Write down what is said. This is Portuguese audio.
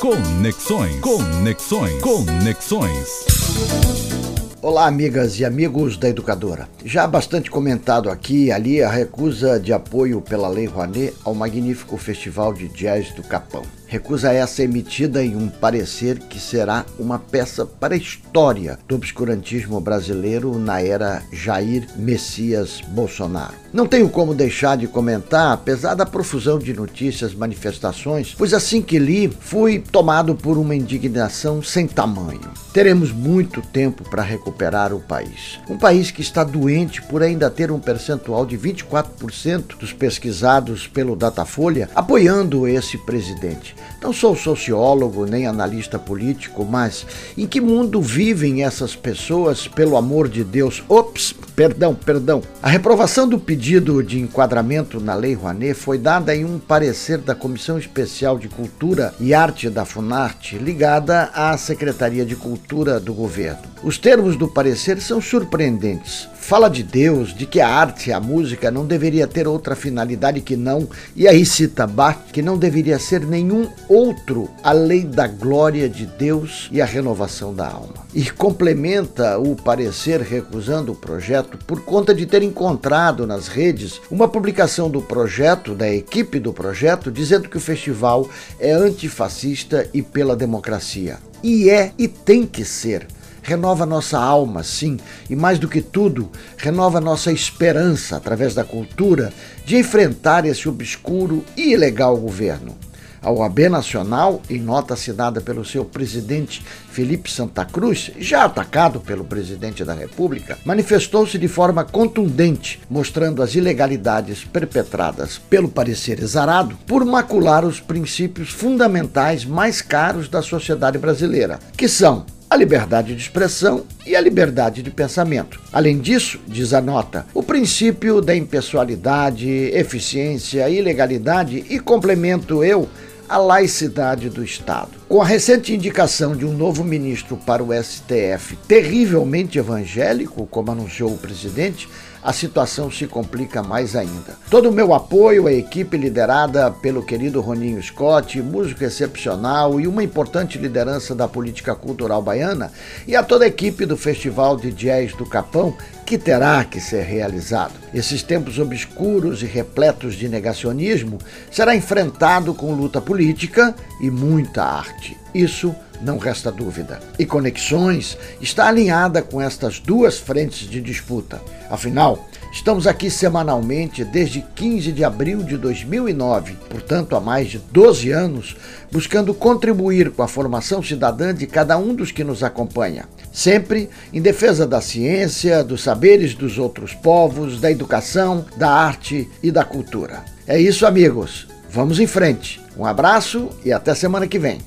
Conexões. Conexões. Conexões. Olá, amigas e amigos da Educadora. Já bastante comentado aqui e ali a recusa de apoio pela Lei Rouanet ao magnífico Festival de Jazz do Capão. Recusa essa emitida em um parecer que será uma peça para a história do obscurantismo brasileiro na era Jair Messias Bolsonaro. Não tenho como deixar de comentar, apesar da profusão de notícias, manifestações, pois assim que li, fui tomado por uma indignação sem tamanho. Teremos muito tempo para recuperar o país. Um país que está doente por ainda ter um percentual de 24% dos pesquisados pelo Datafolha apoiando esse presidente. Não sou sociólogo nem analista político, mas em que mundo vivem essas pessoas, pelo amor de Deus? Ops, perdão, perdão. A reprovação do pedido de enquadramento na Lei Rouanet foi dada em um parecer da Comissão Especial de Cultura e Arte da Funarte, ligada à Secretaria de Cultura do governo. Os termos do parecer são surpreendentes fala de Deus, de que a arte, a música não deveria ter outra finalidade que não, e aí cita Bach, que não deveria ser nenhum outro além da glória de Deus e a renovação da alma. E complementa o parecer recusando o projeto por conta de ter encontrado nas redes uma publicação do projeto, da equipe do projeto, dizendo que o festival é antifascista e pela democracia. E é e tem que ser renova nossa alma, sim, e mais do que tudo, renova nossa esperança, através da cultura, de enfrentar esse obscuro e ilegal governo. A OAB Nacional, em nota assinada pelo seu presidente Felipe Santa Cruz, já atacado pelo presidente da República, manifestou-se de forma contundente, mostrando as ilegalidades perpetradas pelo parecer exarado por macular os princípios fundamentais mais caros da sociedade brasileira, que são a liberdade de expressão e a liberdade de pensamento. Além disso, diz a nota, o princípio da impessoalidade, eficiência, ilegalidade e complemento eu a laicidade do Estado. Com a recente indicação de um novo ministro para o STF, terrivelmente evangélico, como anunciou o presidente, a situação se complica mais ainda. Todo o meu apoio à equipe liderada pelo querido Roninho Scott, músico excepcional e uma importante liderança da política cultural baiana, e a toda a equipe do Festival de Jazz do Capão, que terá que ser realizado. Esses tempos obscuros e repletos de negacionismo será enfrentado com luta política e muita arte. Isso não resta dúvida. E Conexões está alinhada com estas duas frentes de disputa. Afinal, estamos aqui semanalmente desde 15 de abril de 2009, portanto há mais de 12 anos, buscando contribuir com a formação cidadã de cada um dos que nos acompanha, sempre em defesa da ciência, dos saberes dos outros povos, da educação, da arte e da cultura. É isso, amigos. Vamos em frente. Um abraço e até semana que vem.